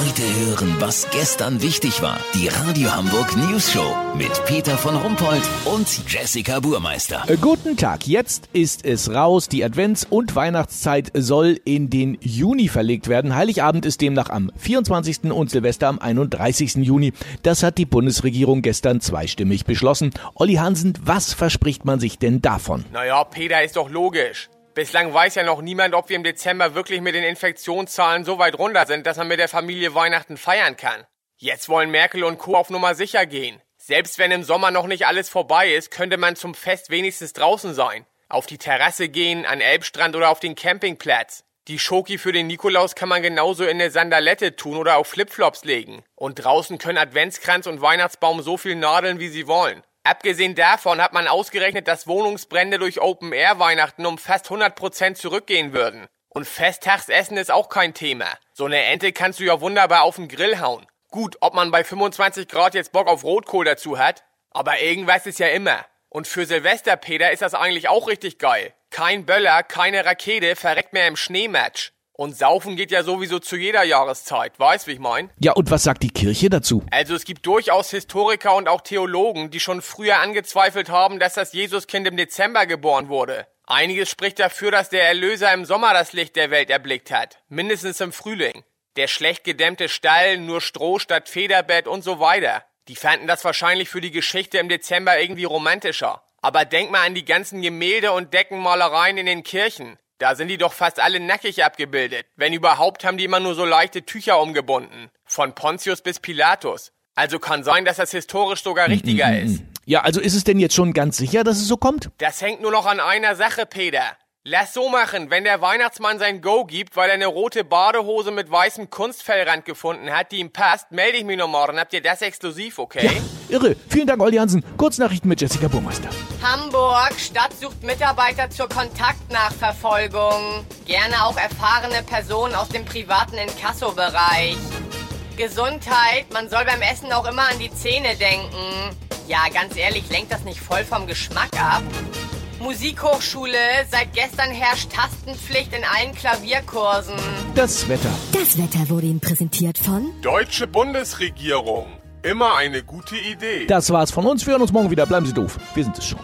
Heute hören, was gestern wichtig war. Die Radio Hamburg News Show mit Peter von Rumpold und Jessica Burmeister. Äh, Guten Tag, jetzt ist es raus. Die Advents- und Weihnachtszeit soll in den Juni verlegt werden. Heiligabend ist demnach am 24. und Silvester am 31. Juni. Das hat die Bundesregierung gestern zweistimmig beschlossen. Olli Hansen, was verspricht man sich denn davon? Naja, Peter, ist doch logisch. Bislang weiß ja noch niemand, ob wir im Dezember wirklich mit den Infektionszahlen so weit runter sind, dass man mit der Familie Weihnachten feiern kann. Jetzt wollen Merkel und Co. auf Nummer sicher gehen. Selbst wenn im Sommer noch nicht alles vorbei ist, könnte man zum Fest wenigstens draußen sein. Auf die Terrasse gehen, an Elbstrand oder auf den Campingplatz. Die Schoki für den Nikolaus kann man genauso in eine Sandalette tun oder auf Flipflops legen. Und draußen können Adventskranz und Weihnachtsbaum so viel nadeln, wie sie wollen. Abgesehen davon hat man ausgerechnet, dass Wohnungsbrände durch Open-Air-Weihnachten um fast 100% zurückgehen würden. Und Festtagsessen ist auch kein Thema. So eine Ente kannst du ja wunderbar auf den Grill hauen. Gut, ob man bei 25 Grad jetzt Bock auf Rotkohl dazu hat, aber irgendwas ist ja immer. Und für Silvester, Peter, ist das eigentlich auch richtig geil. Kein Böller, keine Rakete, verreckt mehr im Schneematch. Und Saufen geht ja sowieso zu jeder Jahreszeit, weißt wie ich mein? Ja, und was sagt die Kirche dazu? Also es gibt durchaus Historiker und auch Theologen, die schon früher angezweifelt haben, dass das Jesuskind im Dezember geboren wurde. Einiges spricht dafür, dass der Erlöser im Sommer das Licht der Welt erblickt hat, mindestens im Frühling. Der schlecht gedämmte Stall, nur Stroh statt Federbett und so weiter. Die fanden das wahrscheinlich für die Geschichte im Dezember irgendwie romantischer. Aber denk mal an die ganzen Gemälde und Deckenmalereien in den Kirchen. Da sind die doch fast alle nackig abgebildet. Wenn überhaupt, haben die immer nur so leichte Tücher umgebunden. Von Pontius bis Pilatus. Also kann sein, dass das historisch sogar richtiger ist. Ja, also ist es denn jetzt schon ganz sicher, dass es so kommt? Das hängt nur noch an einer Sache, Peter. Lass so machen, wenn der Weihnachtsmann sein Go gibt, weil er eine rote Badehose mit weißem Kunstfellrand gefunden hat, die ihm passt, melde ich mich noch morgen. Habt ihr das exklusiv, okay? Irre. Vielen Dank, Olli Hansen. Kurznachrichten mit Jessica Burmeister. Hamburg, Stadt sucht Mitarbeiter zur Kontaktnachverfolgung. Gerne auch erfahrene Personen aus dem privaten Inkassobereich. Gesundheit, man soll beim Essen auch immer an die Zähne denken. Ja, ganz ehrlich, lenkt das nicht voll vom Geschmack ab? Musikhochschule, seit gestern herrscht Tastenpflicht in allen Klavierkursen. Das Wetter. Das Wetter wurde Ihnen präsentiert von Deutsche Bundesregierung. Immer eine gute Idee. Das war's von uns. Wir hören uns morgen wieder. Bleiben Sie doof. Wir sind es schon.